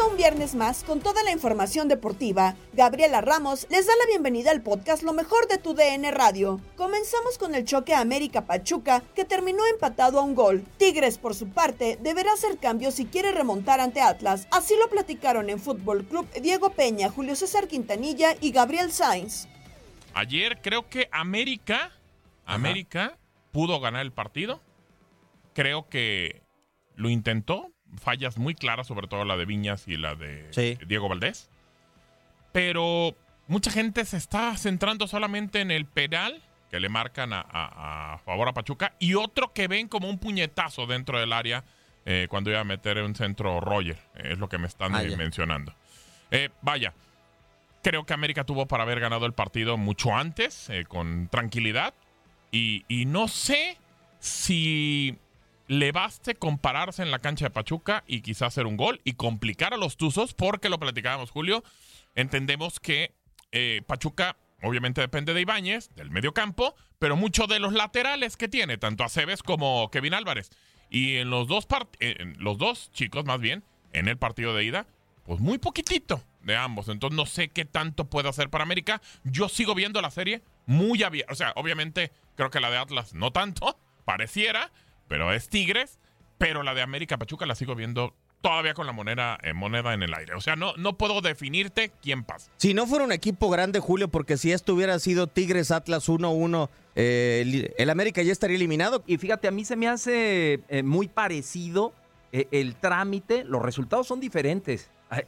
A un viernes más con toda la información deportiva. Gabriela Ramos les da la bienvenida al podcast Lo mejor de tu DN Radio. Comenzamos con el choque América Pachuca que terminó empatado a un gol. Tigres por su parte deberá hacer cambios si quiere remontar ante Atlas. Así lo platicaron en Fútbol Club Diego Peña, Julio César Quintanilla y Gabriel Sainz. Ayer creo que América, América pudo ganar el partido. Creo que lo intentó. Fallas muy claras, sobre todo la de Viñas y la de Sí. Diego Valdés. Pero mucha gente se está centrando solamente en el penal que le marcan a, a- a favor a Pachuca y otro que ven como un puñetazo dentro del área eh, cuando iba a meter un centro Roger. eh, es lo que me están Ah, eh, mencionando. Eh, vaya, creo que América tuvo para haber ganado el partido mucho antes, eh, con tranquilidad. Y, y no sé si le baste compararse en la cancha de Pachuca y quizás hacer un gol y complicar a los Tuzos, porque lo platicábamos, Julio. Entendemos que eh, Pachuca obviamente depende de Ibáñez, del medio campo, pero mucho de los laterales que tiene, tanto Aceves como Kevin Álvarez. Y en los dos, eh, en los dos chicos, más bien, en el partido de ida, pues muy poquitito de ambos. Entonces no sé qué tanto puede hacer para América. Yo sigo viendo la serie muy abierta. O sea, obviamente creo que la de Atlas no tanto, pareciera, pero es Tigres. Pero la de América Pachuca la sigo viendo todavía con la moneda, eh, moneda en el aire. O sea, no, no puedo definirte quién pasa. Si no fuera un equipo grande, Julio, porque si esto hubiera sido Tigres Atlas 1-1, eh, el, el América ya estaría eliminado. Y fíjate, a mí se me hace eh, muy parecido eh, el trámite, los resultados son diferentes,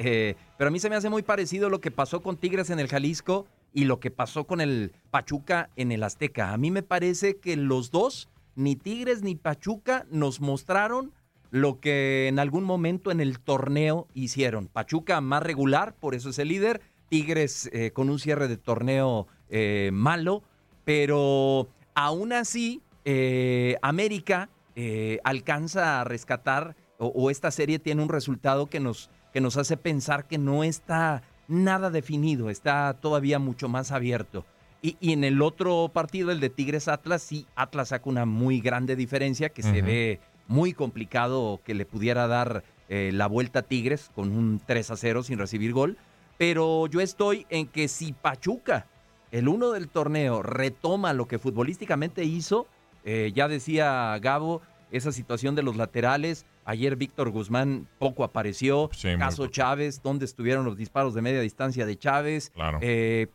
pero a mí se me hace muy parecido lo que pasó con Tigres en el Jalisco y lo que pasó con el Pachuca en el Azteca. A mí me parece que los dos, ni Tigres ni Pachuca, nos mostraron lo que en algún momento en el torneo hicieron. Pachuca más regular, por eso es el líder. Tigres eh, con un cierre de torneo eh, malo, pero aún así eh, América alcanza a rescatar o, o esta serie tiene un resultado que nos, que nos hace pensar que no está nada definido, está todavía mucho más abierto. Y, y en el otro partido, el de Tigres Atlas, sí, Atlas saca una muy grande diferencia que se ve muy complicado que le pudiera dar eh, la vuelta a Tigres con un 3 a 0 sin recibir gol. Pero yo estoy en que si Pachuca el uno del torneo retoma lo que futbolísticamente hizo, eh, ya decía Gabo, esa situación de los laterales. Ayer Víctor Guzmán poco apareció. Sí, Caso. Chávez, ¿dónde estuvieron los disparos de media distancia de Chávez? Claro. Eh,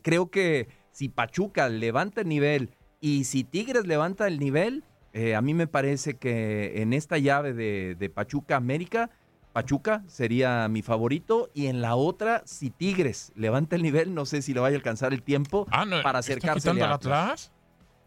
creo que si Pachuca levanta el nivel y si Tigres levanta el nivel, eh, a mí me parece que en esta llave de, de Pachuca América, Pachuca sería mi favorito y en la otra, si Tigres levanta el nivel, no sé si le vaya a alcanzar el tiempo Ah, no, para ¿está acercarse el Atlas?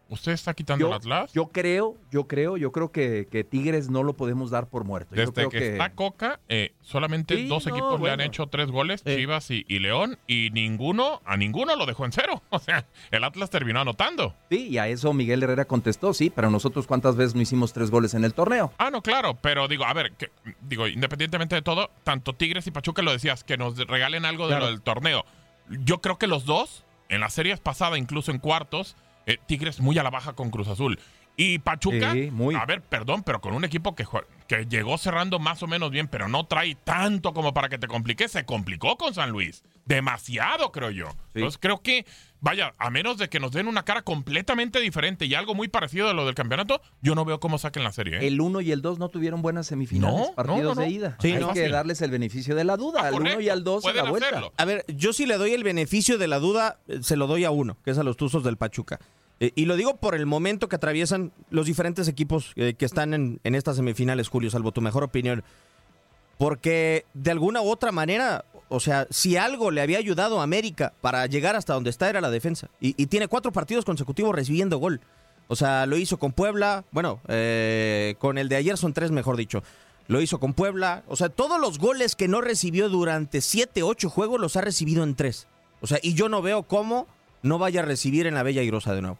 ¿Usted está quitando el Atlas? Yo creo, yo creo, yo creo que, que Tigres no lo podemos dar por muerto. Yo Desde creo que, está Coca, eh, solamente Sí, dos no, equipos le han hecho tres goles, Chivas y, y León, y ninguno, a ninguno lo dejó en cero. O sea, el Atlas terminó anotando. Sí, y a eso Miguel Herrera contestó, sí, pero nosotros cuántas veces no hicimos tres goles en el torneo. Ah, no, claro, pero digo, a ver, que- digo, independientemente de todo, tanto Tigres y Pachuca lo decías, que nos regalen algo de lo del torneo. Yo creo que los dos, en las series pasadas, incluso en cuartos, eh, Tigres muy a la baja con Cruz Azul. Y Pachuca, Sí, muy. a ver, perdón, pero con un equipo que, llegó cerrando más o menos bien, pero no trae tanto como para que te complique, se complicó con San Luis. Demasiado, creo yo. Entonces creo que, vaya, a menos de que nos den una cara completamente diferente y algo muy parecido a lo del campeonato, yo no veo cómo saquen la serie. ¿eh? El 1 y el 2 no tuvieron buenas semifinales, No, partidos no, no, de no. ida. Sí, Hay no. que darles el beneficio de la duda, Ah, al 1 y al 2 en la vuelta. hacerlo. A ver, yo sí le doy el beneficio de la duda, eh, se lo doy a uno, que es a los Tuzos del Pachuca. Eh, y lo digo por el momento que atraviesan los diferentes equipos eh, que están en, estas semifinales, Julio, salvo tu mejor opinión. Porque de alguna u otra manera, o sea, si algo le había ayudado a América para llegar hasta donde está era la defensa. Y, y tiene cuatro partidos consecutivos recibiendo gol. O sea, lo hizo con Puebla, bueno, eh, con el de ayer son tres, mejor dicho. Lo hizo con Puebla. O sea, todos los goles que no recibió durante siete, ocho juegos los ha recibido en tres. O sea, y yo no veo cómo no vaya a recibir en la Bella Irosa de nuevo.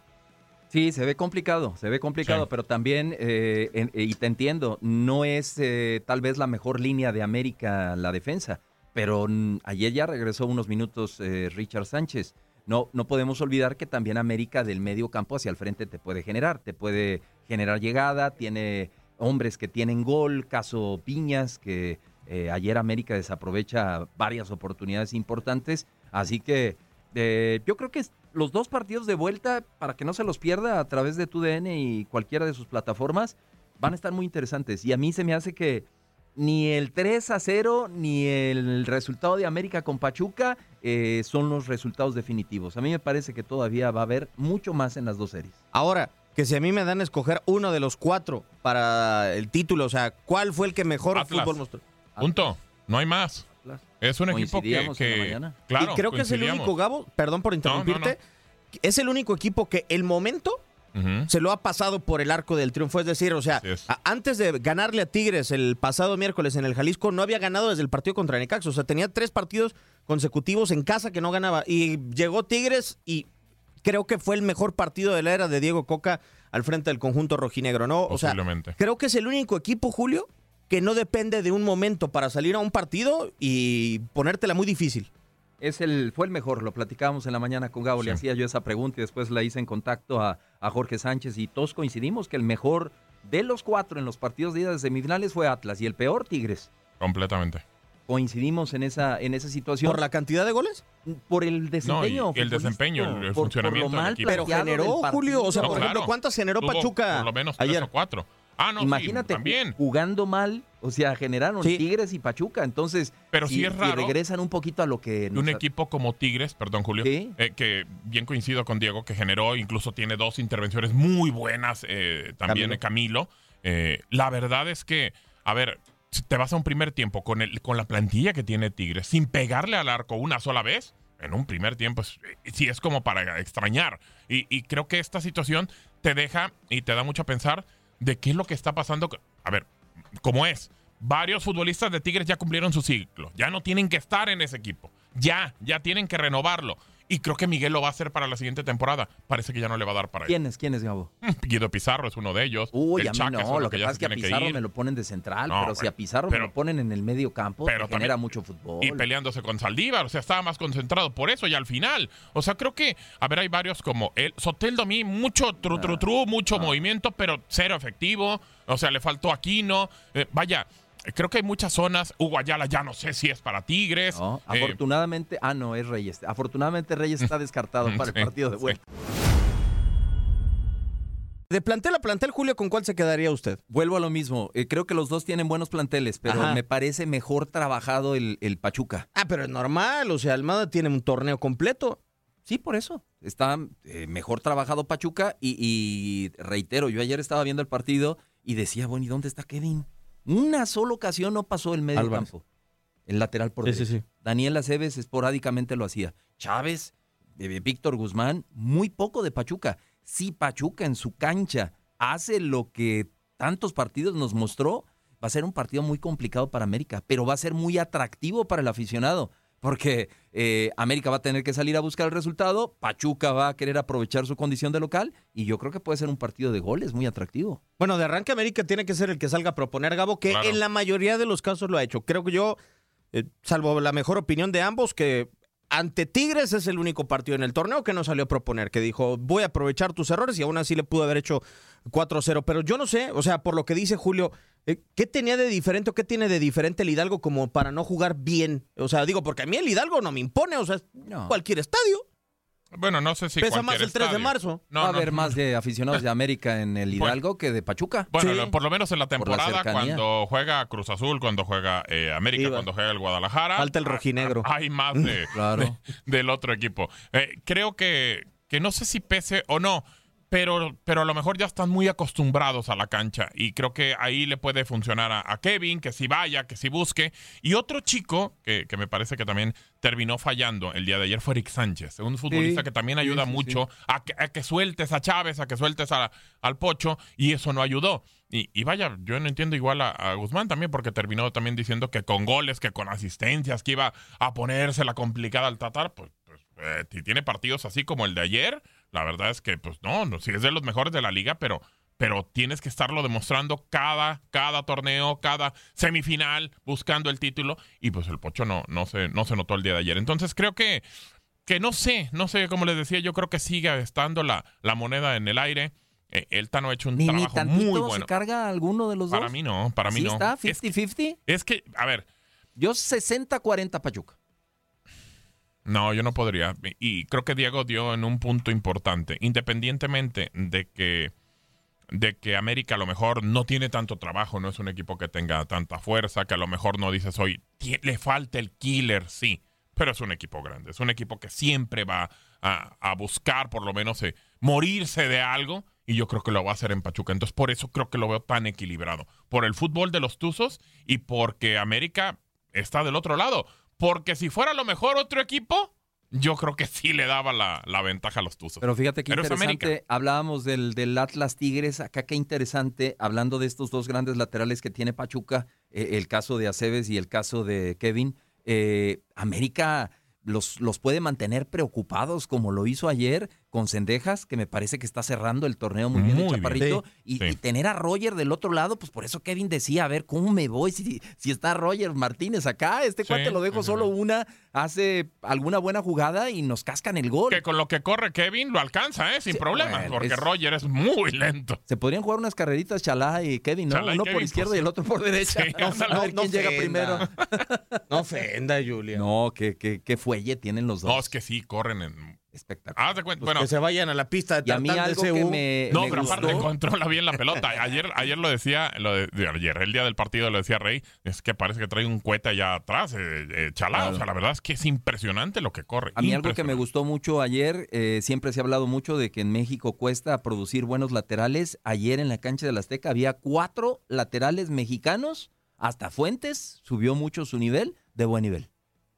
Sí, se ve complicado, se ve complicado, Sí. pero también, eh, en- y te entiendo, no es eh, tal vez la mejor línea de América la defensa, pero ayer ya regresó unos minutos eh, Richard Sánchez. No, no podemos olvidar que también América del medio campo hacia el frente te puede generar, te puede generar llegada, tiene hombres que tienen gol, caso Piñas, que eh, ayer América desaprovecha varias oportunidades importantes, así que eh, yo creo que los dos partidos de vuelta, para que no se los pierda a través de TUDN y cualquiera de sus plataformas, van a estar muy interesantes. Y a mí se me hace que ni el 3 a 0 ni el resultado de América con Pachuca eh, son los resultados definitivos. A mí me parece que todavía va a haber mucho más en las dos series. Ahora, que si a mí me dan a escoger uno de los cuatro para el título, o sea, ¿cuál fue el que mejor Atlas. fútbol mostró? Punto. No hay más. Es un equipo que, claro, y creo que es el único, Gabo, perdón por interrumpirte, no. es el único equipo que el momento se lo ha pasado por el arco del triunfo. Es decir, o sea, antes de ganarle a Tigres el pasado miércoles en el Jalisco, no había ganado desde el partido contra Necaxa. O sea, tenía tres partidos consecutivos en casa que no ganaba. Y llegó Tigres y creo que fue el mejor partido de la era de Diego Coca al frente del conjunto rojinegro, ¿no? O sea, creo que es el único equipo, Julio, que no depende de un momento para salir a un partido y ponértela muy difícil. Es el, fue el mejor, lo platicábamos en la mañana con Gabo, le hacía yo esa pregunta y después la hice en contacto a, a Jorge Sánchez y todos coincidimos que el mejor de los cuatro en los partidos de ida de semifinales fue Atlas y el peor Tigres. Completamente. Coincidimos en esa, en esa situación. ¿Por la cantidad de goles? Por el desempeño. No, y el desempeño, el- por- funcionamiento por lo del mal equipo. Pero generó, del Julio, o sea, por ejemplo, ¿cuántas generó Tuvo Pachuca Por lo menos tres ayer? o cuatro. Ah, no, sí, Imagínate también. jugando mal, o sea, generaron Sí. Tigres y Pachuca, entonces Pero si, sí es si regresan un poquito a lo que nos un equipo como Tigres, perdón Julio, Sí. eh, que bien coincido con Diego, que generó, incluso tiene dos intervenciones muy buenas, eh, también Camilo. Camilo. Eh, la verdad es que, a ver, si te vas a un primer tiempo con, el, con la plantilla que tiene Tigres, sin pegarle al arco una sola vez, en un primer tiempo es- eh, sí es como para extrañar. Y, y creo que esta situación te deja y te da mucho a pensar de qué es lo que está pasando. A ver, como es, varios futbolistas de Tigres ya cumplieron su ciclo, ya no tienen que estar en ese equipo, ya, ya tienen que renovarlo. Y creo que Miguel lo va a hacer para la siguiente temporada. Parece que ya no le va a dar para ¿Quién es? ¿Quién es, Gabo? él. Guido Pizarro es uno de ellos. Uy, el a mí Chaca no, lo que ya pasa es que a que Pizarro me lo ponen de central, No, pero si a Pizarro me lo ponen en el medio campo, pero genera también- mucho fútbol. y peleándose con Saldívar, o sea, estaba más concentrado por eso y al final, o sea, creo que, a ver, hay varios como él, Soteldo a mí, mucho tru, tru, tru, mucho movimiento, pero cero efectivo, o sea, le faltó Aquino, eh, vaya, creo que hay muchas zonas. Hugo Ayala ya no sé si es para Tigres. No, Eh, afortunadamente, ah, no, es Reyes. Afortunadamente Reyes está descartado para el partido de sí. vuelta. De plantel a plantel, Julio, ¿con cuál se quedaría usted? Vuelvo a lo mismo. eh, creo que los dos tienen buenos planteles, pero Ajá. me parece mejor trabajado el, el Pachuca. Ah, pero es normal, o sea, Almada tiene un torneo completo. Sí, por eso. Está eh, mejor trabajado Pachuca y, y reitero, yo ayer estaba viendo el partido y decía, bueno, ¿y dónde está Kevin? Una sola ocasión no pasó el medio Álvarez. campo. El lateral por Sí, sí, derecha. sí. Daniel Aceves esporádicamente lo hacía. Chávez, eh, Víctor Guzmán, muy poco de Pachuca. Si Pachuca en su cancha hace lo que tantos partidos nos mostró, va a ser un partido muy complicado para América, pero va a ser muy atractivo para el aficionado. Porque eh, América va a tener que salir a buscar el resultado, Pachuca va a querer aprovechar su condición de local y yo creo que puede ser un partido de goles muy atractivo. Bueno, de arranque América tiene que ser el que salga a proponer Gabo, que Claro. en la mayoría de los casos lo ha hecho. Creo que yo, eh, salvo la mejor opinión de ambos, que ante Tigres es el único partido en el torneo que no salió a proponer, que dijo, voy a aprovechar tus errores y aún así le pudo haber hecho 4-0. Pero yo no sé, o sea, por lo que dice Julio, ¿qué tenía de diferente o qué tiene de diferente el Hidalgo como para no jugar bien? O sea, digo, porque a mí el Hidalgo no me impone, o sea, es No. cualquier estadio. Bueno, no sé si Pesa más el 3 de marzo. No, va a no, haber no. más de aficionados de América en el Bueno. Hidalgo que de Pachuca. Bueno, Sí. por lo menos en la Por la temporada, cuando juega Cruz Azul, cuando juega eh, América, Iba. cuando juega el Guadalajara. Falta el ah, rojinegro. ah, Hay más de, Claro. de- del otro equipo. Eh, creo que, que no sé si pese o no, pero, pero a lo mejor ya están muy acostumbrados a la cancha y creo que ahí le puede funcionar a, a Kevin, que si vaya, que si busque. Y otro chico que, que me parece que también terminó fallando el día de ayer fue Eric Sánchez, un futbolista que también ayuda sí, sí. mucho A, que, a que sueltes a Chávez, a que sueltes a- al Pocho y eso no ayudó. Y, y vaya, yo no entiendo igual a, a Guzmán también porque terminó también diciendo que con goles, que con asistencias, que iba a ponerse la complicada al Tatar, pues, pues, eh, si tiene partidos así como el de ayer, la verdad es que pues no, no sí es de los mejores de la liga, pero pero tienes que estarlo demostrando cada cada torneo, cada semifinal, buscando el título y pues el Pocho no no se no se notó el día de ayer. Entonces creo que que no sé, no sé, como les decía, yo creo que sigue estando la, la moneda en el aire. Eh, el Tano ha hecho un Ni, ni trabajo tantito muy se bueno. carga alguno de los Para dos. mí no, para mí ¿Sí no. está? Es, ¿50-50? es que, a ver, Yo 60-40 Pachuca. No, yo no podría. Y creo que Diego dio en un punto importante. Independientemente de que, de que América a lo mejor no tiene tanto trabajo, no es un equipo que tenga tanta fuerza, que a lo mejor no dices hoy, "Tie- le falta el killer, sí. Pero es un equipo grande, es un equipo que siempre va a, a buscar por lo menos eh, morirse de algo y yo creo que lo va a hacer en Pachuca. Entonces por eso creo que lo veo tan equilibrado. Por el fútbol de los Tuzos y porque América está del otro lado. Porque si fuera a lo mejor otro equipo, yo creo que sí le daba la, la ventaja a los Tuzos. Pero fíjate qué Pero es interesante. América. Hablábamos del, del Atlas Tigres. Acá qué interesante, hablando de estos dos grandes laterales que tiene Pachuca, eh, el caso de Aceves y el caso de Kevin. eh, América los, los puede mantener preocupados como lo hizo ayer con Cendejas, que me parece que está cerrando el torneo muy bien el bien. Chaparrito. Sí, y, sí. y tener a Roger del otro lado, pues por eso Kevin decía, a ver, ¿cómo me voy si, si está Roger Martínez acá? Este Sí, cuate lo dejo sí, solo sí. una, hace alguna buena jugada y nos cascan el gol. Que con lo que corre Kevin lo alcanza, ¿eh? Sin bueno, porque es- Roger es muy lento. Se podrían jugar unas carreritas Chalá y Kevin, ¿no? Chalá Uno por por izquierda y el otro por derecha. Sí, no, ándale. a ver No, quién no llega ofenda. primero. No ofenda, Julia. No, qué, qué, qué fuelle tienen los dos. No, es que sí, corren en. Espectacular. De. Pues bueno, que se vayan a la pista de Y a mí de algo que me, no, me pero aparte gustó- controla bien la pelota. Ayer, ayer lo decía, lo de, de ayer, el día del partido lo decía Rey, es que parece que trae un cohete allá atrás, eh, eh, Chalá. Claro. O sea, la verdad es que es impresionante lo que corre. A mí algo que me gustó mucho ayer, eh, siempre se ha hablado mucho de que en México cuesta producir buenos laterales. Ayer en la cancha del Azteca había cuatro laterales mexicanos, hasta Fuentes subió mucho su nivel, de buen nivel.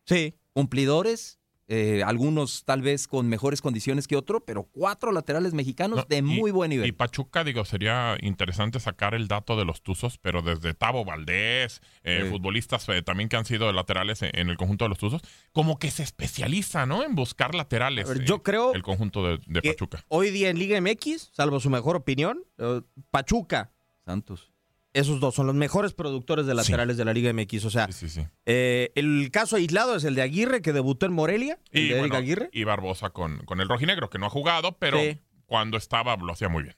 Sí. Cumplidores, eh, algunos tal vez con mejores condiciones que otro, pero cuatro laterales mexicanos No, de y- muy buen nivel. Y Pachuca, digo, sería interesante sacar el dato de los Tuzos, pero desde Tavo Valdés, eh, Sí. futbolistas eh, también que han sido laterales en, en el conjunto de los Tuzos, como que se especializa, ¿no? En buscar laterales. Ver, eh, yo creo El conjunto de, Pachuca. Hoy día en Liga MX, salvo su mejor opinión, eh, Pachuca, Santos. Esos dos son los mejores productores de laterales de la Liga MX. O sea, Sí, sí, sí. eh, el caso aislado es el de Aguirre, que debutó en Morelia, el Y, de bueno, Aguirre. y Barbosa con, con el rojinegro, que no ha jugado, pero cuando estaba lo hacía muy bien.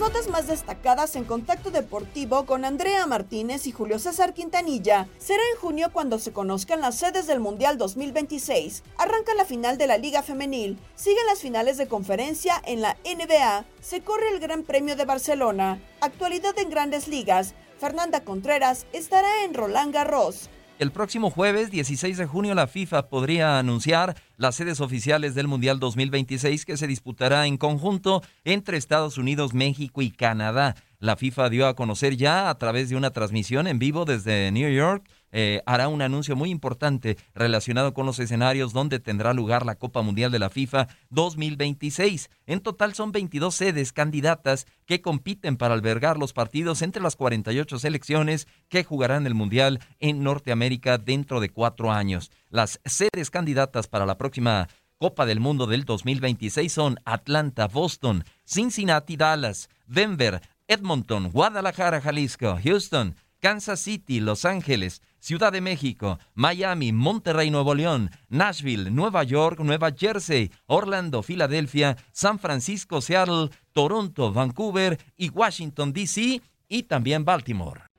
Notas más destacadas en contacto deportivo con Andrea Martínez y Julio César Quintanilla será en junio cuando se conozcan las sedes del Mundial 2026. Arranca la final de la Liga Femenil, siguen las finales de conferencia en la NBA, se corre el Gran Premio de Barcelona. Actualidad en grandes ligas, Fernanda Contreras estará en Roland Garros. El próximo jueves 16 de junio la FIFA podría anunciar las sedes oficiales del Mundial 2026 que se disputará en conjunto entre Estados Unidos, México y Canadá. La FIFA dio a conocer ya a través de una transmisión en vivo desde New York eh, hará un anuncio muy importante relacionado con los escenarios donde tendrá lugar la Copa Mundial de la FIFA 2026. En total son 22 sedes candidatas que compiten para albergar los partidos entre las 48 selecciones que jugarán el Mundial en Norteamérica dentro de cuatro años. Las sedes candidatas para la próxima Copa del Mundo del 2026 son Atlanta, Boston, Cincinnati, Dallas, Denver, Edmonton, Guadalajara, Jalisco, Houston, Kansas City, Los Ángeles, Ciudad de México, Miami, Monterrey, Nuevo León, Nashville, Nueva York, Nueva Jersey, Orlando, Filadelfia, San Francisco, Seattle, Toronto, Vancouver y Washington, D.C. y también Baltimore.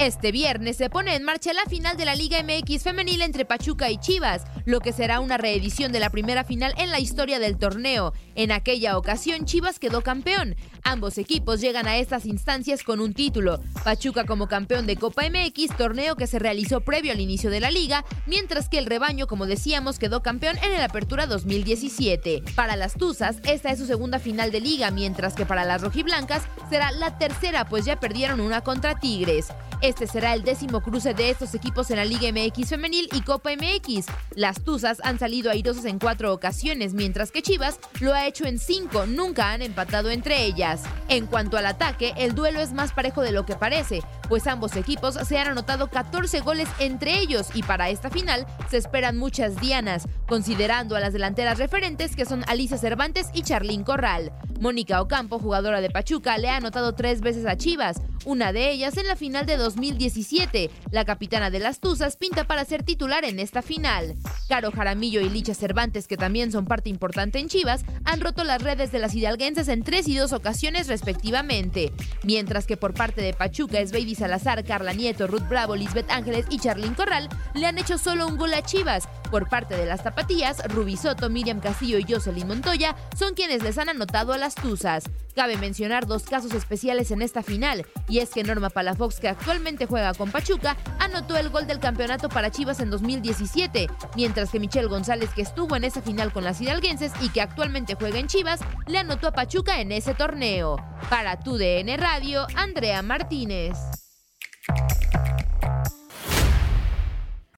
Este viernes se pone en marcha la final de la Liga MX femenil entre Pachuca y Chivas, lo que será una reedición de la primera final en la historia del torneo. En aquella ocasión Chivas quedó campeón. Ambos equipos llegan a estas instancias con un título. Pachuca como campeón de Copa MX, torneo que se realizó previo al inicio de la liga, mientras que el rebaño, como decíamos, quedó campeón en el Apertura 2017. Para las Tuzas, esta es su segunda final de liga, mientras que para las rojiblancas será la tercera, pues ya perdieron una contra Tigres. Este será el décimo cruce de estos equipos en la Liga MX femenil y Copa MX. Las Tuzas han salido airosas en cuatro ocasiones, mientras que Chivas lo ha hecho en cinco, nunca han empatado entre ellas. En cuanto al ataque, el duelo es más parejo de lo que parece, pues ambos equipos se han anotado 14 goles entre ellos y para esta final se esperan muchas dianas, considerando a las delanteras referentes que son Alicia Cervantes y Charlín Corral. Mónica Ocampo, jugadora de Pachuca, le ha anotado tres veces a Chivas, una de ellas en la final de 2017. La capitana de las Tuzas pinta para ser titular en esta final. Caro Jaramillo y Licha Cervantes, que también son parte importante en Chivas, han roto las redes de las hidalguenses en tres y dos ocasiones respectivamente. Mientras que por parte de Pachuca es Baby Salazar, Carla Nieto, Ruth Bravo, Lisbeth Ángeles y Charlyn Corral le han hecho solo un gol a Chivas. Por parte de las tapatías, Ruby Soto, Miriam Castillo y Jocelyn Montoya son quienes les han anotado a las Tuzas. Cabe mencionar dos casos especiales en esta final, y es que Norma Palafox, que actualmente juega con Pachuca, anotó el gol del campeonato para Chivas en 2017, mientras que Michelle González, que estuvo en esa final con las hidalguenses y que actualmente juega en Chivas, le anotó a Pachuca en ese torneo. Para tu DN Radio, Andrea Martínez.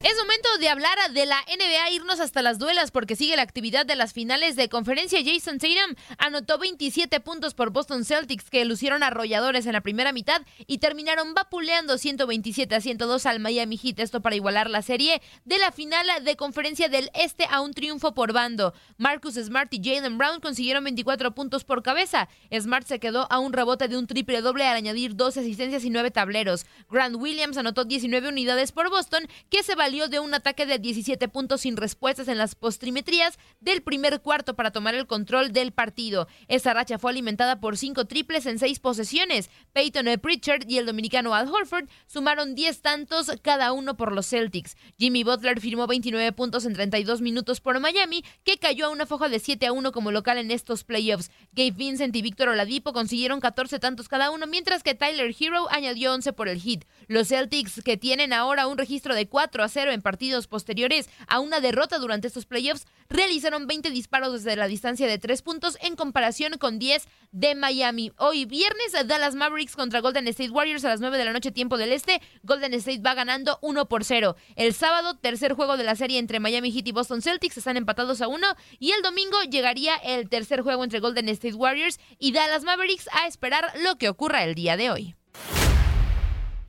Es momento de hablar de la NBA, irnos hasta las duelas porque sigue la actividad de las finales de conferencia. Jason Tatum anotó 27 puntos por Boston Celtics que lucieron arrolladores en la primera mitad y terminaron vapuleando 127 a 102 al Miami Heat. Esto para igualar la serie de la final de conferencia del Este a un triunfo por bando. Marcus Smart y Jalen Brown consiguieron 24 puntos por cabeza. Smart se quedó a un rebote de un triple doble al añadir 12 asistencias y 9 tableros. Grant Williams anotó 19 unidades por Boston que se valió de un ataque de 17 puntos sin respuestas en las postrimetrías del primer cuarto para tomar el control del partido. Esa racha fue alimentada por cinco triples en seis posesiones. Peyton Pritchard y el dominicano Al Horford sumaron 10 tantos cada uno por los Celtics. Jimmy Butler firmó 29 puntos en 32 minutos por Miami, que cayó a una foja de 7 a 1 como local en estos playoffs. Gabe Vincent y Víctor Oladipo consiguieron 14 tantos cada uno, mientras que Tyler Hero añadió 11 por el hit. Los Celtics, que tienen ahora un registro de 4 a 0 en partidos posteriores a una derrota durante estos playoffs, realizaron 20 disparos desde la distancia de 3 puntos en comparación con 10 de Miami. Hoy viernes, Dallas Mavericks contra Golden State Warriors a las 9 de la noche tiempo del este. Golden State va ganando 1 por 0. El sábado, tercer juego de la serie entre Miami Heat y Boston Celtics, están empatados a 1. Y el domingo llegaría el tercer juego entre Golden State Warriors y Dallas Mavericks a esperar lo que ocurra el día de hoy.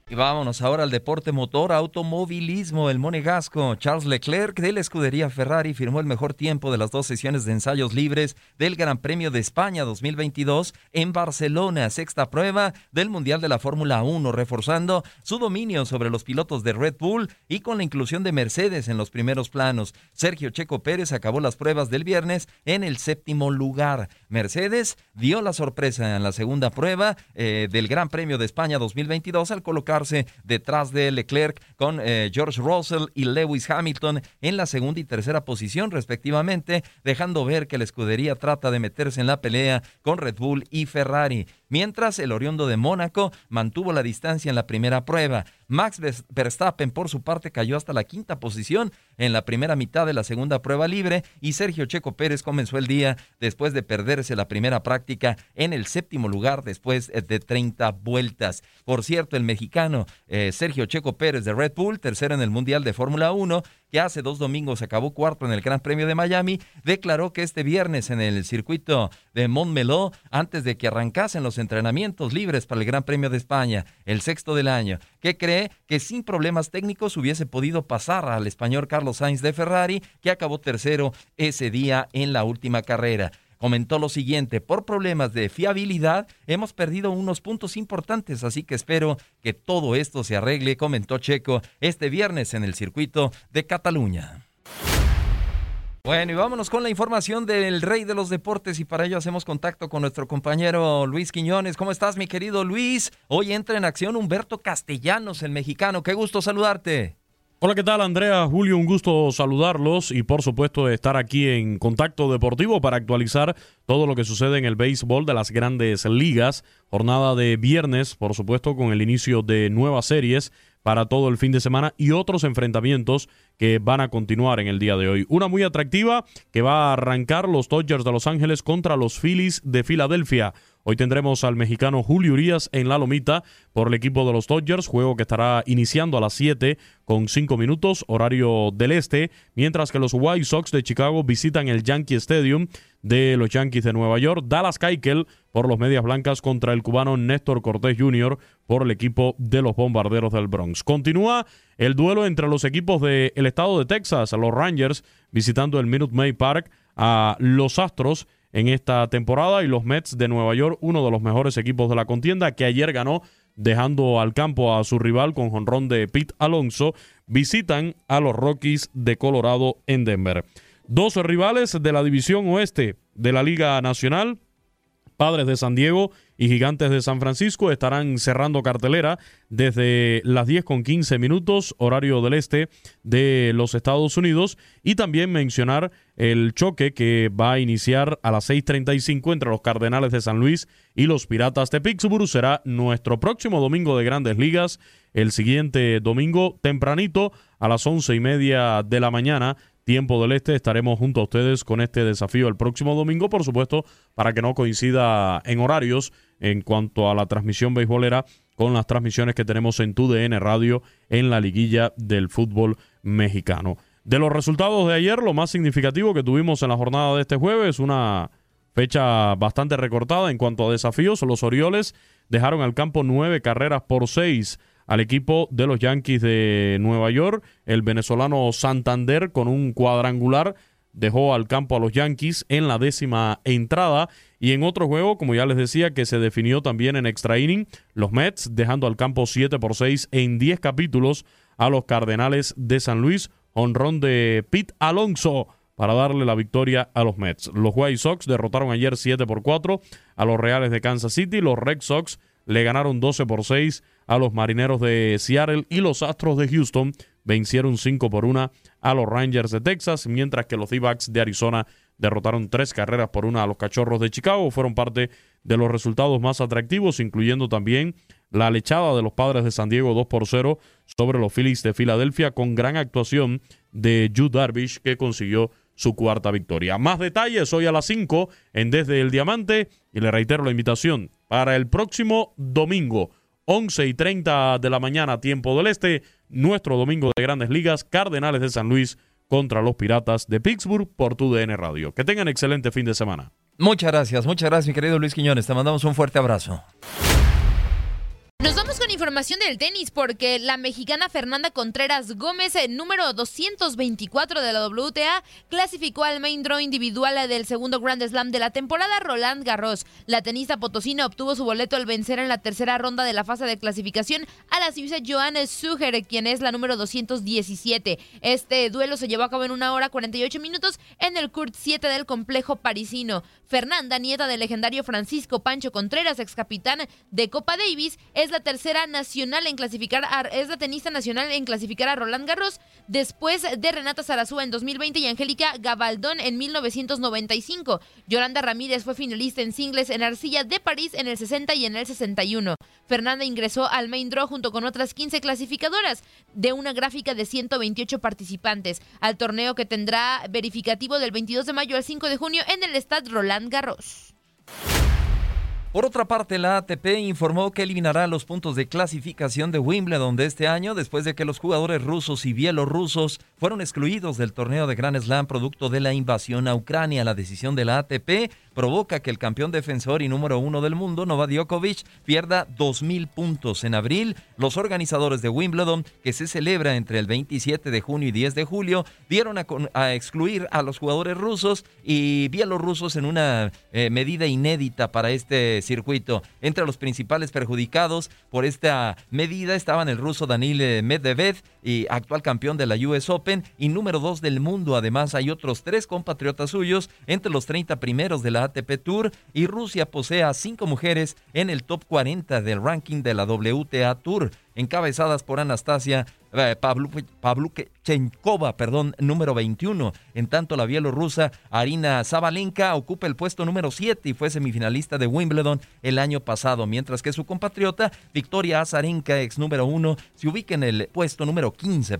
Y vámonos ahora al deporte motor, automovilismo, el monegasco. Charles Leclerc de la escudería Ferrari firmó el mejor tiempo de las dos sesiones de ensayos libres del Gran Premio de España 2022 en Barcelona, sexta prueba del Mundial de la Fórmula 1, reforzando su dominio sobre los pilotos de Red Bull y con la inclusión de Mercedes en los primeros planos. Sergio Checo Pérez acabó las pruebas del viernes en el séptimo lugar. Mercedes dio la sorpresa en la segunda prueba eh, del Gran Premio de España 2022 al colocar detrás de Leclerc con eh, George Russell y Lewis Hamilton en la segunda y tercera posición respectivamente, dejando ver que la escudería trata de meterse en la pelea con Red Bull y Ferrari mientras el Oriondo de Mónaco mantuvo la distancia en la primera prueba. Max Verstappen, por su parte, cayó hasta la quinta posición en la primera mitad de la segunda prueba libre y Sergio Checo Pérez comenzó el día después de perderse la primera práctica en el séptimo lugar después de 30 vueltas. Por cierto, el mexicano eh, Sergio Checo Pérez de Red Bull, tercero en el Mundial de Fórmula 1, que hace dos domingos acabó cuarto en el Gran Premio de Miami, declaró que este viernes en el circuito de Montmeló, antes de que arrancasen los entrenamientos libres para el Gran Premio de España, el sexto del año, que cree que sin problemas técnicos hubiese podido pasar al español Carlos Sainz de Ferrari, que acabó tercero ese día en la última carrera comentó lo siguiente, por problemas de fiabilidad hemos perdido unos puntos importantes, así que espero que todo esto se arregle, comentó Checo este viernes en el circuito de Cataluña. Bueno, y vámonos con la información del rey de los deportes y para ello hacemos contacto con nuestro compañero Luis Quiñones. ¿Cómo estás, mi querido Luis? Hoy entra en acción Humberto Castellanos, el mexicano. Qué gusto saludarte. Hola, ¿qué tal Andrea? Julio, un gusto saludarlos y por supuesto estar aquí en Contacto Deportivo para actualizar todo lo que sucede en el béisbol de las grandes ligas. Jornada de viernes, por supuesto, con el inicio de nuevas series para todo el fin de semana y otros enfrentamientos que van a continuar en el día de hoy. Una muy atractiva que va a arrancar los Dodgers de Los Ángeles contra los Phillies de Filadelfia. Hoy tendremos al mexicano Julio Urias en la lomita por el equipo de los Dodgers, juego que estará iniciando a las 7 con 5 minutos, horario del este, mientras que los White Sox de Chicago visitan el Yankee Stadium de los Yankees de Nueva York. Dallas Keuchel por los Medias Blancas contra el cubano Néstor Cortés Jr. por el equipo de los Bombarderos del Bronx. Continúa el duelo entre los equipos del estado de Texas, los Rangers visitando el Minute Maid Park a los Astros en esta temporada y los Mets de Nueva York, uno de los mejores equipos de la contienda que ayer ganó dejando al campo a su rival con jonrón de Pete Alonso, visitan a los Rockies de Colorado en Denver. Dos rivales de la división oeste de la Liga Nacional, Padres de San Diego y Gigantes de San Francisco estarán cerrando cartelera desde las 10 con 15 minutos, horario del este de los Estados Unidos. Y también mencionar el choque que va a iniciar a las 6:35 entre los Cardenales de San Luis y los Piratas de Pittsburgh. Será nuestro próximo domingo de Grandes Ligas. El siguiente domingo, tempranito, a las once y media de la mañana tiempo del este. Estaremos junto a ustedes con este desafío el próximo domingo, por supuesto, para que no coincida en horarios en cuanto a la transmisión beisbolera con las transmisiones que tenemos en TUDN Radio en la liguilla del fútbol mexicano. De los resultados de ayer, lo más significativo que tuvimos en la jornada de este jueves, una fecha bastante recortada en cuanto a desafíos. Los Orioles dejaron al campo nueve carreras por seis al equipo de los Yankees de Nueva York. El venezolano Santander con un cuadrangular dejó al campo a los Yankees en la décima entrada. Y en otro juego, como ya les decía, que se definió también en extra inning, los Mets dejando al campo 7 por 6 en 10 capítulos a los Cardenales de San Luis. Honrón de Pete Alonso para darle la victoria a los Mets. Los White Sox derrotaron ayer 7 por 4 a los Reales de Kansas City. Los Red Sox le ganaron 12 por 6 a los Marineros de Seattle y los Astros de Houston vencieron 5 por 1 a los Rangers de Texas, mientras que los D-Backs de Arizona derrotaron tres carreras por una a los Cachorros de Chicago. Fueron parte de los resultados más atractivos, incluyendo también la lechada de los Padres de San Diego 2 por 0 sobre los Phillies de Filadelfia con gran actuación de Jude Darvish que consiguió su cuarta victoria. Más detalles hoy a las 5 en Desde el Diamante y le reitero la invitación para el próximo domingo 11 y 30 de la mañana, tiempo del este, nuestro domingo de grandes ligas, Cardenales de San Luis contra los Piratas de Pittsburgh por tu DN Radio. Que tengan excelente fin de semana. Muchas gracias, muchas gracias, mi querido Luis Quiñones. Te mandamos un fuerte abrazo. Nos vamos con información del tenis porque la mexicana Fernanda Contreras Gómez, eh, número 224 de la WTA, clasificó al main draw individual del segundo Grand Slam de la temporada Roland Garros. La tenista potosina obtuvo su boleto al vencer en la tercera ronda de la fase de clasificación a la suiza Joanne Suger, quien es la número 217. Este duelo se llevó a cabo en una hora 48 minutos en el Court 7 del complejo parisino. Fernanda, nieta del legendario Francisco Pancho Contreras, ex capitán de Copa Davis, es la tercera nacional en clasificar, es la tenista nacional en clasificar a Roland Garros, después de Renata Zarazúa en 2020 y Angélica Gabaldón en 1995. Yolanda Ramírez fue finalista en singles en Arcilla de París en el 60 y en el 61. Fernanda ingresó al main draw junto con otras 15 clasificadoras de una gráfica de 128 participantes al torneo que tendrá verificativo del 22 de mayo al 5 de junio en el Stade Roland Garros. Por otra parte, la ATP informó que eliminará los puntos de clasificación de Wimbledon de este año después de que los jugadores rusos y bielorrusos fueron excluidos del torneo de Grand Slam producto de la invasión a Ucrania. La decisión de la ATP provoca que el campeón defensor y número uno del mundo, Novak Djokovic, pierda 2.000 puntos. En abril, los organizadores de Wimbledon, que se celebra entre el 27 de junio y 10 de julio, dieron a, excluir a los jugadores rusos y bielorrusos en una eh, medida inédita para este circuito. Entre los principales perjudicados por esta medida estaban el ruso Danil Medvedev, y actual campeón de la US Open y número dos del mundo. Además, hay otros tres compatriotas suyos entre los 30 primeros de la ATP Tour y Rusia posee a cinco mujeres en el top 40 del ranking de la WTA Tour encabezadas por Anastasia eh, perdón, número 21. En tanto, la bielorrusa Arina Zabalenka ocupa el puesto número 7 y fue semifinalista de Wimbledon el año pasado, mientras que su compatriota Victoria Azarenka, ex número 1, se ubica en el puesto número 15.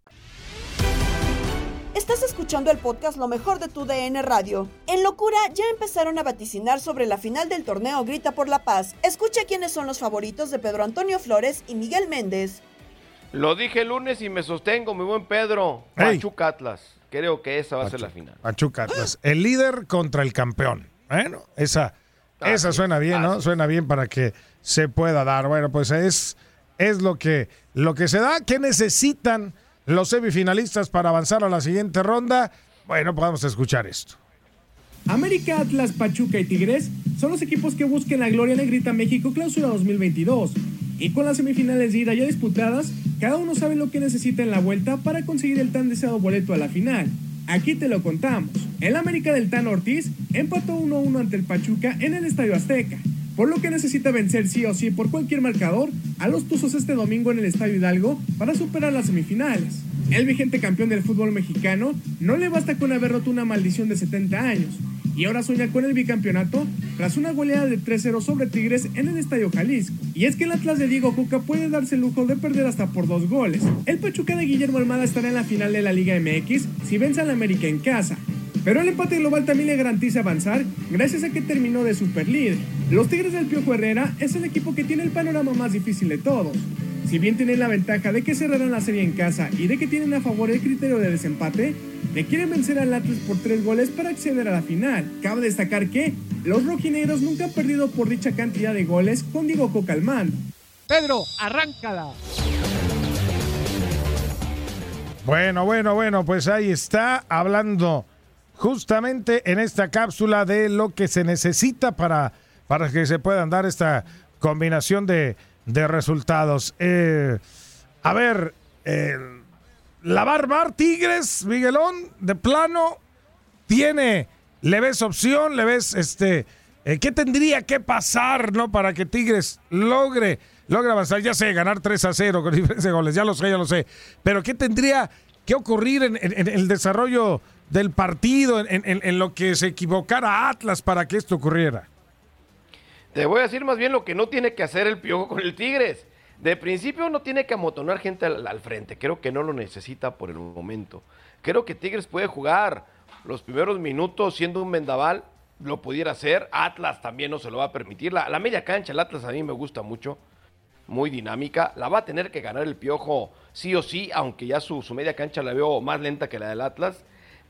Estás escuchando el podcast Lo mejor de tu DN Radio. En Locura ya empezaron a vaticinar sobre la final del torneo Grita por la Paz. Escucha quiénes son los favoritos de Pedro Antonio Flores y Miguel Méndez. Lo dije el lunes y me sostengo, mi buen Pedro. Pachuca Atlas. Creo que esa va a ser la final. Pachuca Atlas. El líder contra el campeón. Bueno, esa, esa suena bien, ¿no? Suena bien para que se pueda dar. Bueno, pues es, es lo, que, lo que se da. ¿Qué necesitan? Los semifinalistas para avanzar a la siguiente ronda. Bueno, podemos escuchar esto. América, Atlas, Pachuca y Tigres son los equipos que busquen la gloria negrita México Clausura 2022. Y con las semifinales de ida ya disputadas, cada uno sabe lo que necesita en la vuelta para conseguir el tan deseado boleto a la final. Aquí te lo contamos. El América del Tan Ortiz empató 1-1 ante el Pachuca en el Estadio Azteca por lo que necesita vencer sí o sí por cualquier marcador a los Tuzos este domingo en el Estadio Hidalgo para superar las semifinales. El vigente campeón del fútbol mexicano no le basta con haber roto una maldición de 70 años y ahora sueña con el bicampeonato tras una goleada de 3-0 sobre Tigres en el Estadio Jalisco. Y es que el Atlas de Diego Cuca puede darse el lujo de perder hasta por dos goles. El Pachuca de Guillermo Almada estará en la final de la Liga MX si vence al América en casa. Pero el empate global también le garantiza avanzar gracias a que terminó de superlíder. Los Tigres del Piojo Herrera es el equipo que tiene el panorama más difícil de todos. Si bien tienen la ventaja de que cerrarán la serie en casa y de que tienen a favor el criterio de desempate, le quieren vencer al Atlas por tres goles para acceder a la final. Cabe destacar que los rojinegros nunca han perdido por dicha cantidad de goles con Diego Coca al mando. Pedro, arráncala. Bueno, bueno, bueno, pues ahí está hablando justamente en esta cápsula de lo que se necesita para, para que se puedan dar esta combinación de, resultados. Eh, a ver, eh, la Barbar Tigres, Miguelón, de plano, tiene, le ves opción, le ves este Eh, ¿Qué tendría que pasar, no, para que Tigres logre, logre avanzar? Ya sé, ganar 3 a 0 con diferencia de goles, ya lo sé, ya lo sé. Pero ¿qué tendría que ocurrir en, el desarrollo del partido, en- en lo que se equivocara Atlas para que esto ocurriera? Te voy a decir más bien lo que no tiene que hacer el Piojo con el Tigres. De principio no tiene que amotonar gente al, frente. Creo que no lo necesita por el momento. Creo que Tigres puede jugar los primeros minutos siendo un vendaval. Lo pudiera hacer. Atlas también no se lo va a permitir. La, la media cancha, el Atlas a mí me gusta mucho. Muy dinámica. La va a tener que ganar el Piojo sí o sí, aunque ya su, su media cancha la veo más lenta que la del Atlas.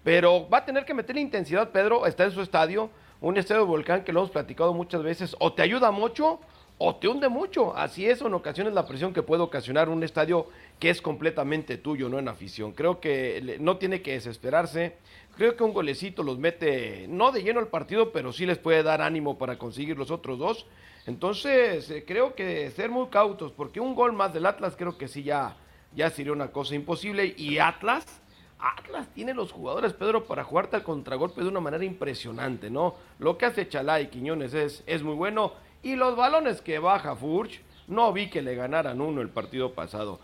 Pero va a tener que meterle intensidad, Pedro. Está en su estadio. Un estadio de volcán que lo hemos platicado muchas veces. O te ayuda mucho o te hunde mucho. Así es en ocasiones la presión que puede ocasionar un estadio que es completamente tuyo, no en afición. Creo que no tiene que desesperarse. Creo que un golecito los mete, no de lleno al partido, pero sí les puede dar ánimo para conseguir los otros dos. Entonces, eh, creo que ser muy cautos, porque un gol más del Atlas creo que sí ya, ya sería una cosa imposible. Y Atlas, Atlas tiene los jugadores, Pedro, para jugarte al contragolpe de una manera impresionante, ¿no? Lo que hace Chalá y Quiñones es, es muy bueno. Y los balones que baja Furch, no vi que le ganaran uno el partido pasado.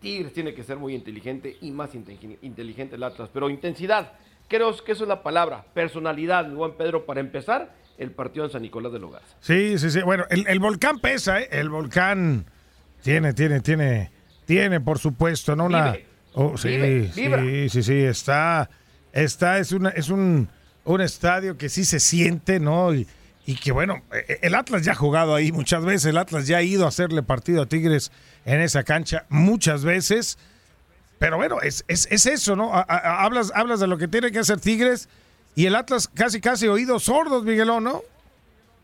Tigres tiene que ser muy inteligente y más inte- inteligente el Atlas. Pero intensidad, creo que eso es la palabra. Personalidad, buen Pedro, para empezar el partido en San Nicolás de Logarza. Sí, sí, sí. Bueno, el, el volcán pesa, ¿eh? El volcán tiene, tiene, tiene, tiene, por supuesto, ¿no? Una. Vive. Oh, sí, Vive, sí, sí, sí. Está, está, es una, es un, un estadio que sí se siente, ¿no? Y, y que bueno, eh, el Atlas ya ha jugado ahí muchas veces. El Atlas ya ha ido a hacerle partido a Tigres en esa cancha muchas veces. Pero bueno, es, es, es eso, ¿no? Hablas, hablas de lo que tiene que hacer Tigres y el Atlas casi, casi oídos sordos, Miguelón, ¿no?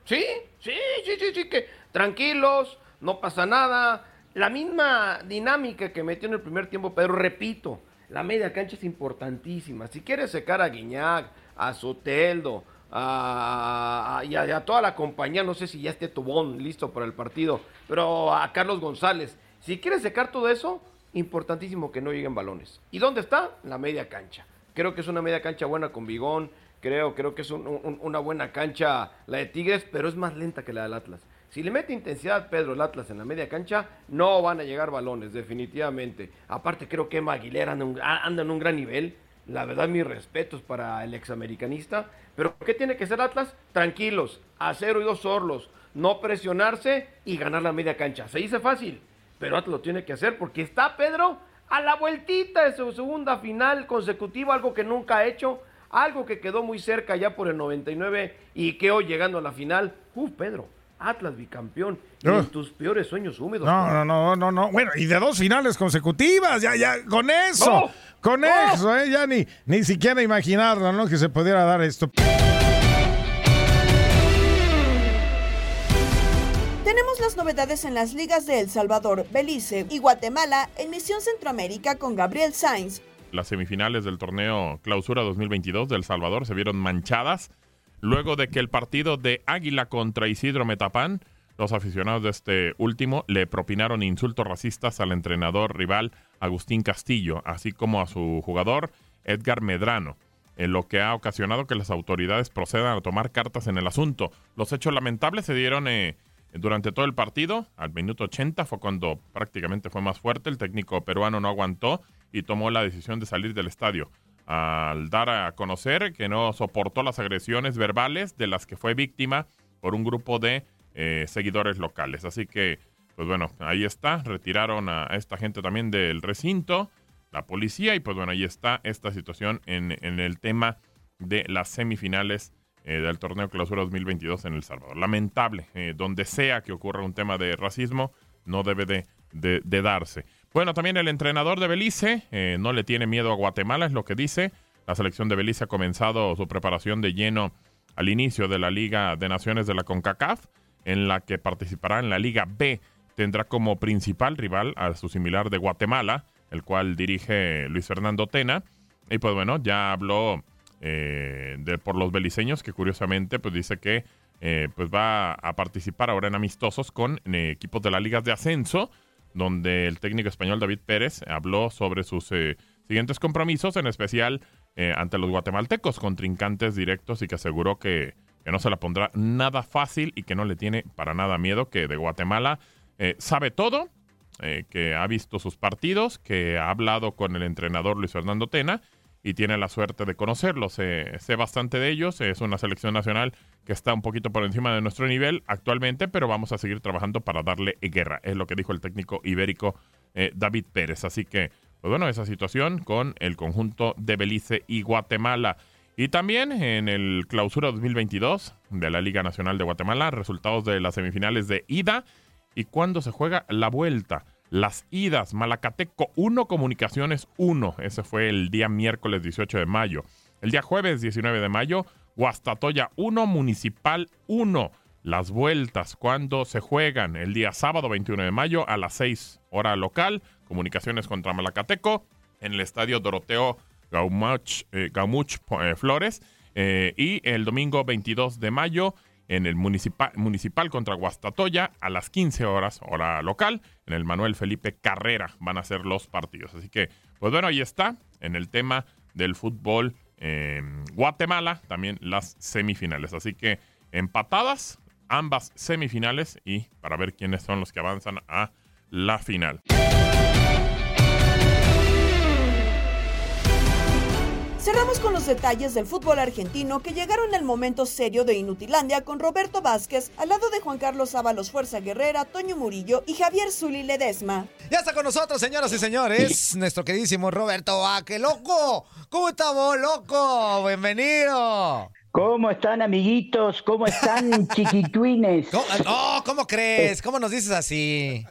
Sí, sí, sí, sí, sí, que tranquilos, no pasa nada. La misma dinámica que metió en el primer tiempo, Pedro, repito, la media cancha es importantísima. Si quieres secar a Guiñac, a Soteldo, a, y a, a toda la compañía, no sé si ya esté Tubón listo para el partido, pero a Carlos González, si quieres secar todo eso, importantísimo que no lleguen balones. ¿Y dónde está? La media cancha. Creo que es una media cancha buena con Bigón, creo, creo que es un- un- una buena cancha la de Tigres, pero es más lenta que la del Atlas. Si le mete intensidad Pedro el Atlas en la media cancha, no van a llegar balones, definitivamente. Aparte, creo que Emma Aguilera anda, a- en un gran nivel. La verdad, mis respetos para el examericanista. Pero, ¿qué tiene que ser Atlas? Tranquilos, hacer oídos sorlos, no presionarse y ganar la media cancha. Se dice fácil, pero Atlas lo tiene que hacer porque está Pedro a la vueltita de su segunda final consecutiva, algo que nunca ha hecho, algo que quedó muy cerca ya por el 99 y que hoy llegando a la final, ¡uh, Pedro! Atlas bicampeón y Ah. en tus peores sueños húmedos. No, no, no, no, no. Bueno, y de dos finales consecutivas, ya, ya, con eso, ¡No! con ¡No! eso, ¿eh? Ya ni, ni siquiera imaginarlo, ¿no? Que se pudiera dar esto. Tenemos las novedades en las ligas de El Salvador, Belice y Guatemala en Misión Centroamérica con Gabriel Sainz. Las semifinales del torneo Clausura 2022 de El Salvador se vieron manchadas luego de que el partido de Águila contra Isidro Metapán, los aficionados de este último le propinaron insultos racistas al entrenador rival Agustín Castillo, así como a su jugador Edgar Medrano, en lo que ha ocasionado que las autoridades procedan a tomar cartas en el asunto. Los hechos lamentables se dieron eh, durante todo el partido. Al minuto 80 fue cuando prácticamente fue más fuerte. El técnico peruano no aguantó y tomó la decisión de salir del estadio al dar a conocer que no soportó las agresiones verbales de las que fue víctima por un grupo de eh, seguidores locales. Así que, pues bueno, ahí está. Retiraron a esta gente también del recinto, la policía, y pues bueno, ahí está esta situación en, el tema de las semifinales eh, del torneo Clausura 2022 en El Salvador. Lamentable, eh, donde sea que ocurra un tema de racismo, no debe de, de- de darse. Bueno, también el entrenador de Belice eh, no le tiene miedo a Guatemala, es lo que dice. La selección de Belice ha comenzado su preparación de lleno al inicio de la Liga de Naciones de la CONCACAF, en la que participará en la Liga B. Tendrá como principal rival a su similar de Guatemala, el cual dirige Luis Fernando Tena. Y pues bueno, ya habló eh, de, por los beliceños, que curiosamente pues dice que eh, pues va a participar ahora en amistosos con equipos de las ligas de ascenso, donde el técnico español David Pérez habló sobre sus eh, siguientes compromisos, en especial eh, ante los guatemaltecos, contrincantes directos y que aseguró que no se la pondrá nada fácil y que no le tiene para nada miedo, que de Guatemala eh, sabe todo, que ha visto sus partidos, que ha hablado con el entrenador Luis Fernando Tena y tiene la suerte de conocerlos. Sé, sé bastante de ellos. Es una selección nacional que está un poquito por encima de nuestro nivel actualmente, pero vamos a seguir trabajando para darle guerra. Es lo que dijo el técnico ibérico eh, David Pérez. Así que, pues bueno, esa situación con el conjunto de Belice y Guatemala. Y también en el clausura 2022 de la Liga Nacional de Guatemala, resultados de las semifinales de ida y cuando se juega la vuelta. Las idas, Malacateco 1, Comunicaciones 1. Ese fue el día miércoles 18 de mayo. El día jueves 19 de mayo, Guastatoya 1, Municipal 1. Las vueltas, cuando se juegan el día sábado 21 de mayo a las 6 hora local, Comunicaciones contra Malacateco en el estadio Doroteo Gaumuch, eh, Gaumuch eh, Flores. Eh, y el domingo 22 de mayo en el municipal, contra Guastatoya a las 15 horas, hora local, en el Manuel Felipe Carrera van a ser los partidos. Así que, pues bueno, ahí está, en el tema del fútbol en Guatemala, también las semifinales. Así que empatadas ambas semifinales y para ver quiénes son los que avanzan a la final. Cerramos con los detalles del fútbol argentino que llegaron en el momento serio de Inutilandia con Roberto Vázquez al lado de Juan Carlos Ábalos Fuerza Guerrera, Toño Murillo y Javier Zuli Ledesma. Ya está con nosotros, señoras y señores, nuestro queridísimo Roberto qué loco! ¿Cómo estamos, loco? Bienvenido. ¿Cómo están, amiguitos? ¿Cómo están, chiquituines? No, ¿cómo crees? ¿Cómo nos dices así?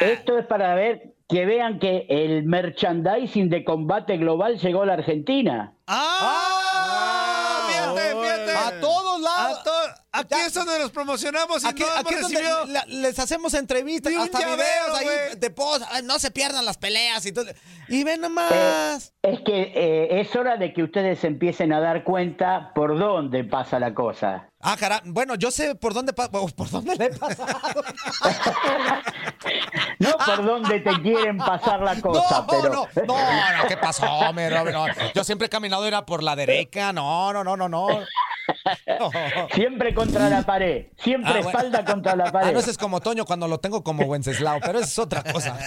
Esto es para ver que vean que el merchandising de combate global llegó a la Argentina. ¡Ah! fíjate, fíjate. A todos lados. Aquí es donde nos promocionamos y Aquí, no hemos aquí es donde la- les hacemos entrevistas, hasta llavero, videos ahí de post. Ay, No se pierdan las peleas y todo. Y ven nomás. Es que eh, es hora de que ustedes empiecen a dar cuenta por dónde pasa la cosa. Ah, cara, bueno, yo sé por dónde pa- por dónde le he pasado. No por dónde te quieren pasar la cosa, no, pero... no, no, no, ¿qué pasó? No, yo siempre he caminado era por la derecha. No, no, no, no, no. Siempre contra la pared, siempre Ah, bueno. espalda contra la Ah, pared. no, ese es como Toño cuando lo tengo como Wenceslao, pero eso es otra cosa.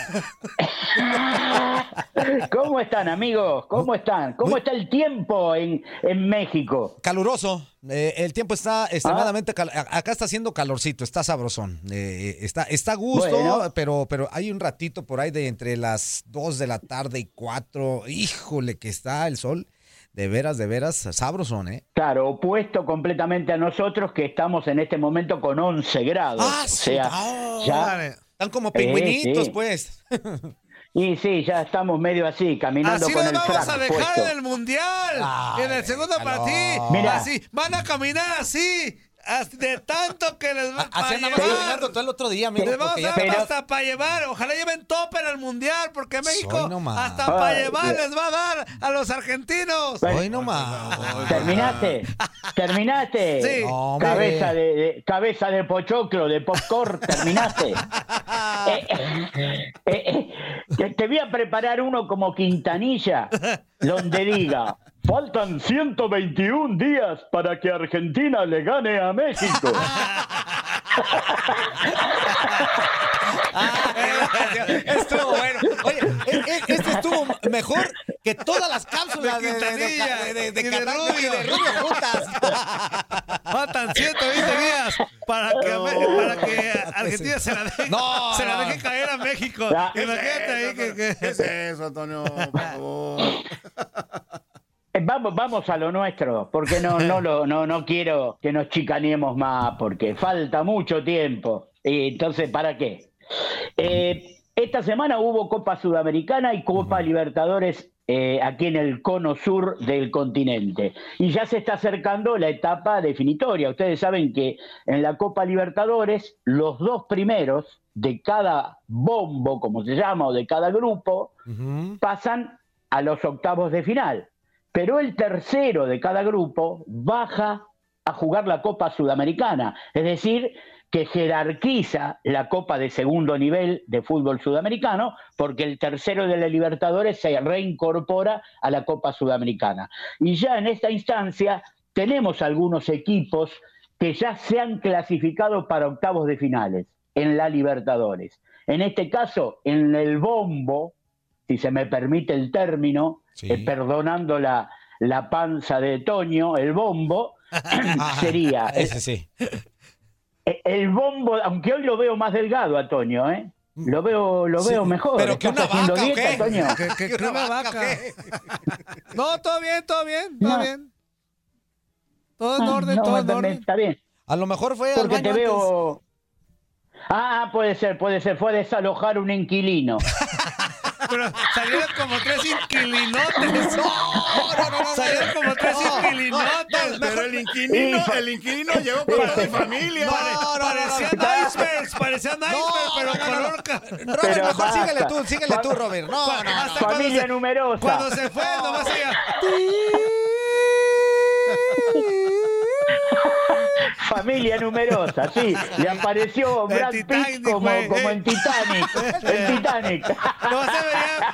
¿Cómo están, amigos? ¿Cómo están? ¿Cómo está el tiempo en, en México? Caluroso. Eh, el tiempo está extremadamente cal- a- Acá está haciendo calorcito, está sabrosón. Eh, está, está a gusto, Bueno. pero, pero hay un ratito por ahí de entre las 2 de la tarde y 4. Híjole, que está el sol. De veras, de veras, sabrosón, ¿eh? Claro, opuesto completamente a nosotros que estamos en este momento con 11 grados. Ah, o sea, ya... Están como Eh, pingüinitos, sí. pues. Y sí, ya estamos medio así, caminando Así con nos el vamos frac a dejar puesto. en el mundial. Ay, en el segundo partido. Mira. Así, van a caminar así. Así De tanto que les va Así a caminando todo el otro día, amigo. Les vamos a dar hasta para llevar. Ojalá lleven topper al mundial, porque México hasta para llevar les va a dar a los argentinos. Hoy nomás. ¿Terminaste? ¿Terminaste? Sí. Cabeza de, de- cabeza de pochoclo, de popcorn, ¿terminaste? Eh, eh, eh, te voy a preparar uno como Quintanilla, donde diga, faltan 121 días para que Argentina le gane a México. Estuvo bueno. Oye, e- e- este estuvo mejor que todas las cápsulas de, de, de, de, de, Rubio. de Rubio juntas. Faltan 120 días para que, para que Argentina se la deje, No, se la no. deje caer a México. Imagínate ahí que, que- ¿Qué es eso, Antonio? Por favor. Eh, Vamos, vamos a lo nuestro, porque no, no, lo, no, no quiero que nos chicaneemos más, porque falta mucho tiempo. Y entonces, ¿para qué? Eh, esta semana hubo Copa Sudamericana y Copa Libertadores eh, aquí en el cono sur del continente. Y ya se está acercando la etapa definitoria. Ustedes saben que en la Copa Libertadores los dos primeros de cada bombo, como se llama, o de cada grupo, pasan a los octavos de final. Pero el tercero de cada grupo baja a jugar la Copa Sudamericana, es decir, que jerarquiza la Copa de segundo nivel de fútbol sudamericano, porque el tercero de la Libertadores se reincorpora a la Copa Sudamericana. Y ya en esta instancia tenemos algunos equipos que ya se han clasificado para octavos de finales en la Libertadores. En este caso, en el bombo, si se me permite el término, eh, perdonando la, la panza de Toño, el bombo, sería... Ese sí. Eh, El bombo, aunque hoy lo veo más delgado a Toño, ¿eh? Lo veo, lo veo mejor. ¿Pero que ¿Estás una vaca o qué? Toño? ¿Que- que- que una vaca? No, todo bien, todo bien, todo No. bien. Todo en Ah, orden, no, todo en orden. Está bien. A lo mejor fue al Porque baño te antes. veo. Ah, puede ser, puede ser. Fue a desalojar un inquilino. Pero salieron como tres inquilinotes. Salieron como tres inquilinotes. Pero el inquilino, el inquilino llegó con toda mi familia. Parecían icebergs, parecían icebergs, pero color... Robert, mejor basta. síguele tú, síguele tú, Robert. No, no, no. Familia se- numerosa. Cuando se fue, nomás ella... Familia numerosa, sí. Le apareció Brad Pitt como, como eh. en Titanic. En Titanic.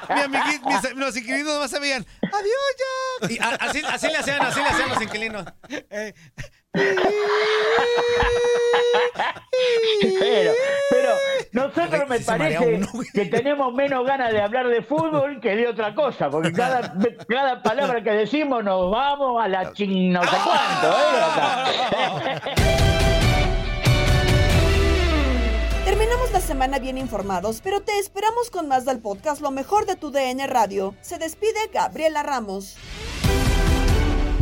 Mi amiguito, mis, los inquilinos nomás se veían, adiós ya. Y a- así, así le hacían, así le hacían los inquilinos. Eh, Pero, pero nosotros me parece que tenemos menos ganas de hablar de fútbol que de otra cosa, porque cada, cada palabra que decimos nos vamos a la ching no sé cuánto, ¿eh? Terminamos la semana bien informados, pero te esperamos con más del podcast Lo mejor de tu DN Radio. Se despide Gabriela Ramos.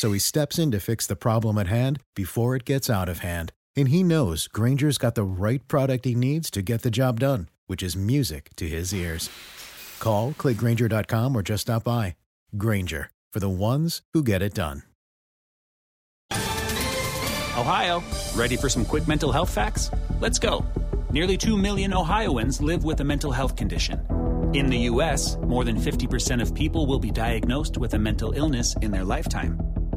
So he steps in to fix the problem at hand before it gets out of hand. And he knows Granger's got the right product he needs to get the job done, which is music to his ears. Call, clickgranger.com, or just stop by. Granger, for the ones who get it done. Ohio, ready for some quick mental health facts? Let's go. Nearly 2 million Ohioans live with a mental health condition. In the U.S., more than 50% of people will be diagnosed with a mental illness in their lifetime.